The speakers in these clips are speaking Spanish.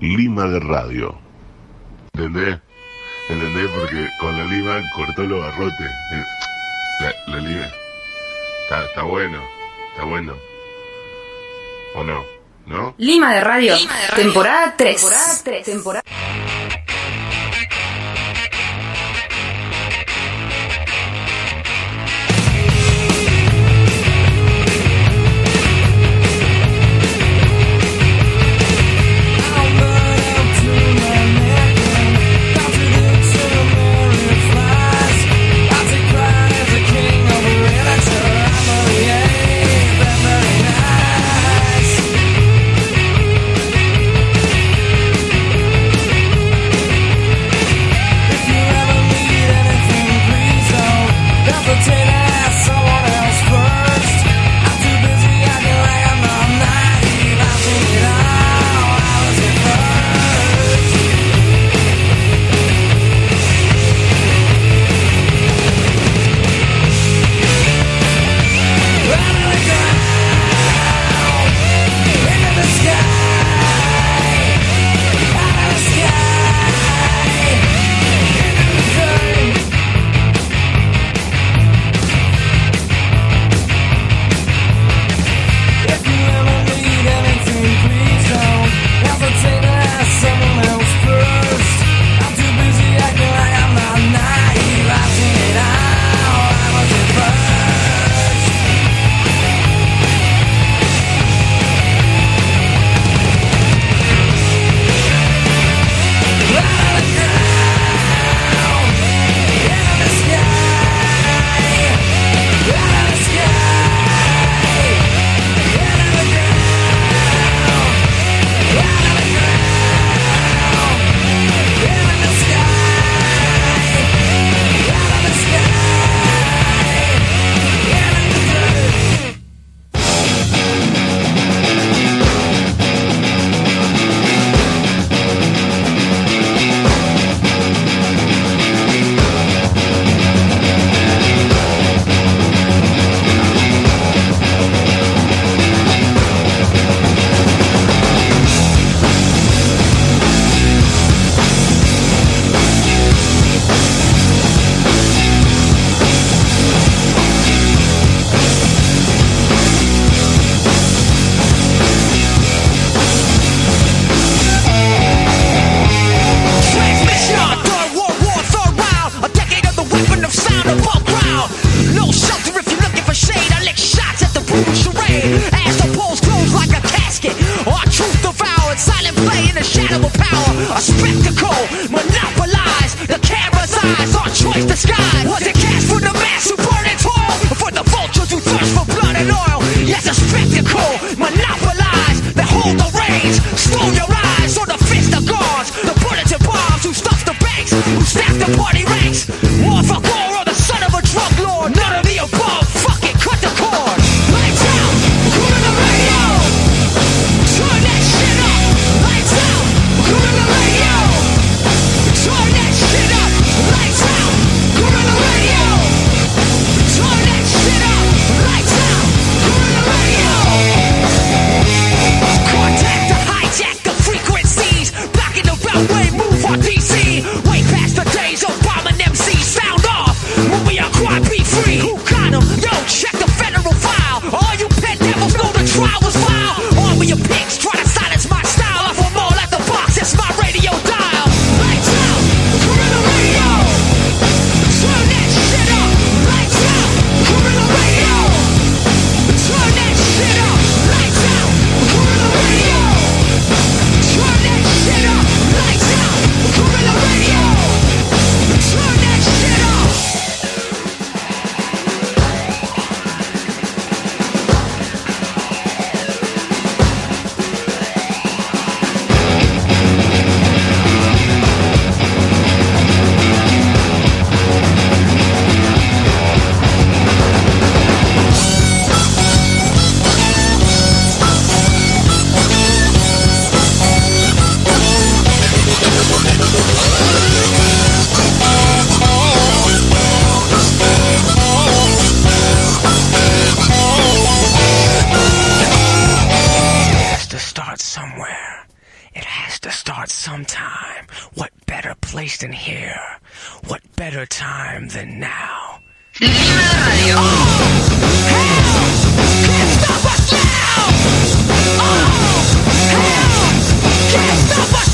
Lima de Radio. ¿Entendés? ¿Entendés? Porque con la lima cortó los barrotes. La, la lima. Está, está bueno, está bueno. ¿O no? ¿No? Lima de Radio, temporada 3. Temporada 3. Temporada... shadow of power, a spectacle, monopolized, the camera's eyes, our choice disguise. sometime. What better place than here? What better time than now? Oh, hell, can't stop us now! Oh, hell, can't stop us!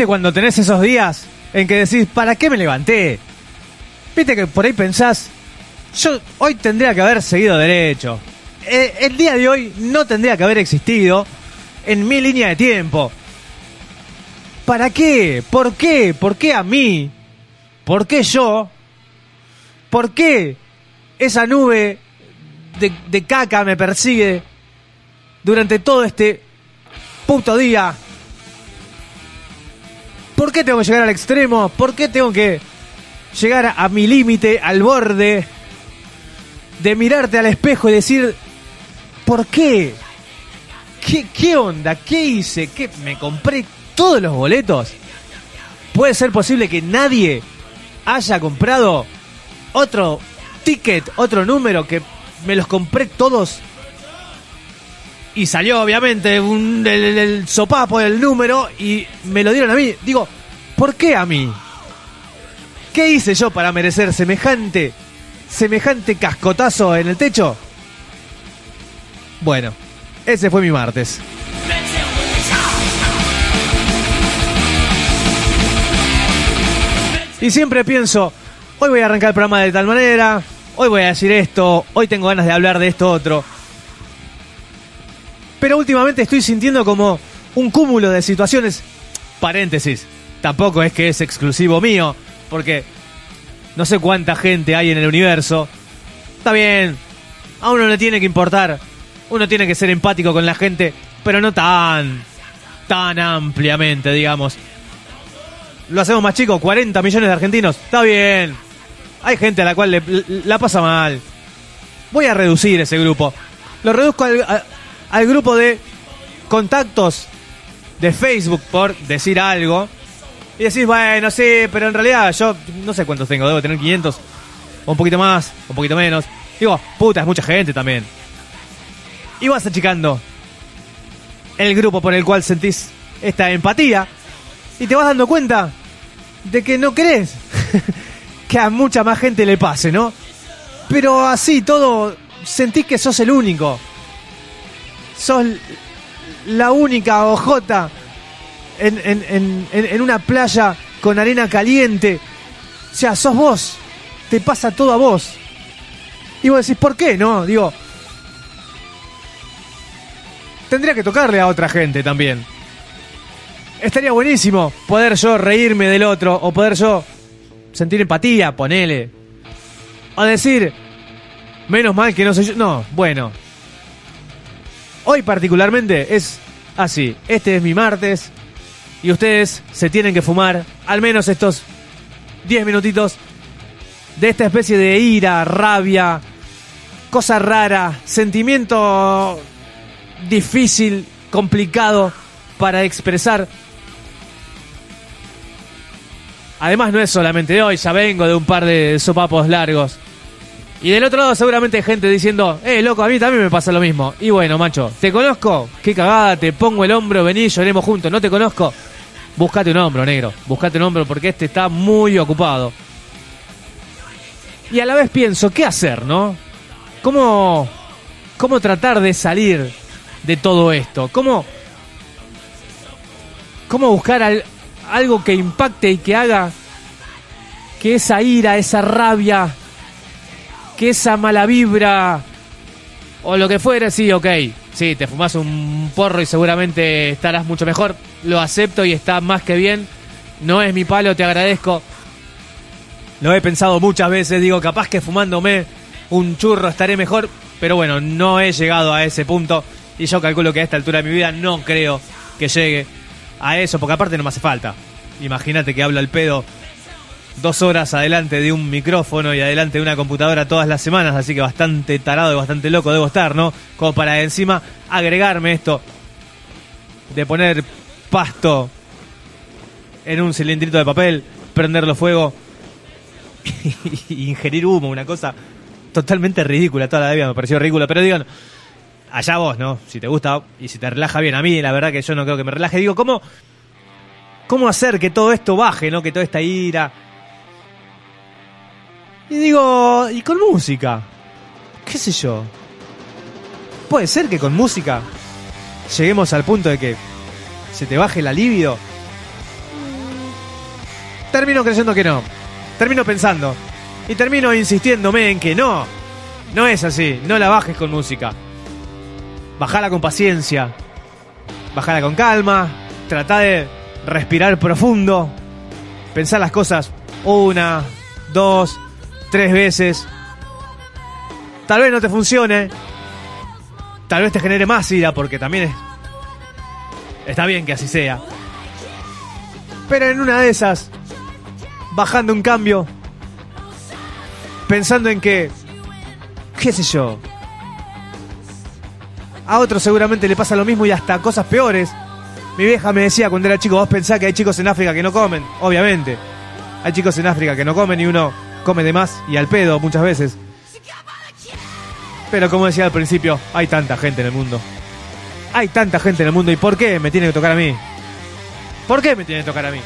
¿Viste cuando tenés esos días en que decís, ¿para qué me levanté? ¿Viste que por ahí pensás, yo hoy tendría que haber seguido derecho? Eh, el día de hoy no tendría que haber existido en mi línea de tiempo. ¿Para qué? ¿Por qué? ¿Por qué a mí? ¿Por qué yo? ¿Por qué esa nube de, de caca me persigue durante todo este puto día? ¿Por qué tengo que llegar al extremo? ¿Por qué tengo que llegar a, mi límite, al borde? De mirarte al espejo y decir, ¿por qué? ¿Qué, qué onda? ¿Qué hice? ¿Qué? ¿Me compré todos los boletos? ¿Puede ser posible que nadie haya comprado otro ticket, otro número, que me los compré todos? Y salió obviamente un, el, el- el sopapo del número y me lo dieron a mí. Digo, ¿por qué a mí? ¿Qué hice yo para merecer semejante, semejante cascotazo en el techo? Bueno, ese fue mi martes. Y siempre pienso, hoy voy a arrancar el programa de tal manera, hoy voy a decir esto, hoy tengo ganas de hablar de esto otro. Pero últimamente estoy sintiendo como un cúmulo de situaciones. Paréntesis, tampoco es que es exclusivo mío, porque no sé cuánta gente hay en el universo. Está bien, a uno le tiene que importar, uno tiene que ser empático con la gente, pero no tan, tan ampliamente, digamos. Lo hacemos más chico, 40 millones de argentinos, está bien. Hay gente a la cual le- la pasa mal. Voy a reducir ese grupo. Lo reduzco al, al grupo de contactos de Facebook, por decir algo. Y decís, bueno, sí, pero en realidad yo no sé cuántos tengo, debo tener 500, o un poquito más, o un poquito menos. Digo, puta, es mucha gente también. Y vas achicando el grupo por el cual sentís esta empatía y te vas dando cuenta de que no crees que a mucha más gente le pase, ¿no? Pero así todo sentís que sos el único. Sos la única ojota en, en, en, en- una playa con arena caliente. O sea, sos vos. Te pasa todo a vos. Y vos decís, ¿por qué no? Digo, tendría que tocarle a otra gente también. Estaría buenísimo poder yo reírme del otro o poder yo sentir empatía, ponele. O decir, menos mal que no soy yo. No, bueno. Hoy particularmente es así. Este es mi martes y ustedes se tienen que fumar al menos estos 10 minutitos de esta especie de ira, rabia, cosa rara, sentimiento difícil, complicado para expresar. Además no es solamente de hoy, ya vengo de un par de sopapos largos. Y del otro lado seguramente hay gente diciendo, eh, loco, a mí también me pasa lo mismo. Y bueno, macho, ¿te conozco? Qué cagada, te pongo el hombro, vení, lloremos juntos. ¿No te conozco? Buscate un hombro, negro. Buscate un hombro porque este está muy ocupado. Y a la vez pienso, ¿qué hacer, no? ¿Cómo, cómo tratar de salir de todo esto? ¿Cómo, cómo buscar al- algo que impacte y que haga que esa ira, esa rabia, que esa mala vibra o lo que fuera, sí, ok. Sí, te fumas un porro y seguramente estarás mucho mejor. Lo acepto y está más que bien. No es mi palo, te agradezco. Lo he pensado muchas veces, digo, capaz que fumándome un churro estaré mejor, pero bueno, no he llegado a ese punto y yo calculo que a esta altura de mi vida no creo que llegue a eso, porque aparte no me hace falta. Imagínate que hablo al pedo dos horas adelante de un micrófono y adelante de una computadora todas las semanas, así que bastante tarado y bastante loco debo estar, ¿no? Como para encima agregarme esto de poner pasto en un cilindrito de papel, prenderlo fuego y ingerir humo, una cosa totalmente ridícula, toda la vida me pareció ridícula, pero digan, allá vos, ¿no? Si te gusta y si te relaja bien, a mí la verdad que yo no creo que me relaje, digo, ¿cómo, cómo hacer que todo esto baje, ¿no? Que toda esta ira... Y digo, y con música, qué sé yo. Puede ser que con música lleguemos al punto de que se te baje la libido. Termino creyendo que no. Termino pensando. Y termino insistiéndome en que no. No es así. No la bajes con música. Bajala con paciencia. Bajala con calma. Trata de respirar profundo. Pensar las cosas una, dos, tres veces. Tal vez no te funcione. Tal vez te genere más ira porque también es... Está bien que así sea. Pero en una de esas, bajando un cambio, pensando en que, qué sé yo, a otros seguramente le pasa lo mismo y hasta cosas peores. Mi vieja me decía cuando era chico, vos pensás que hay chicos en África que no comen, obviamente. Hay chicos en África que no comen y uno come de más y al pedo muchas veces. Pero como decía al principio, hay tanta gente en el mundo. Hay tanta gente en el mundo y ¿por qué me tiene que tocar a mí? ¿Por qué me tiene que tocar a mí?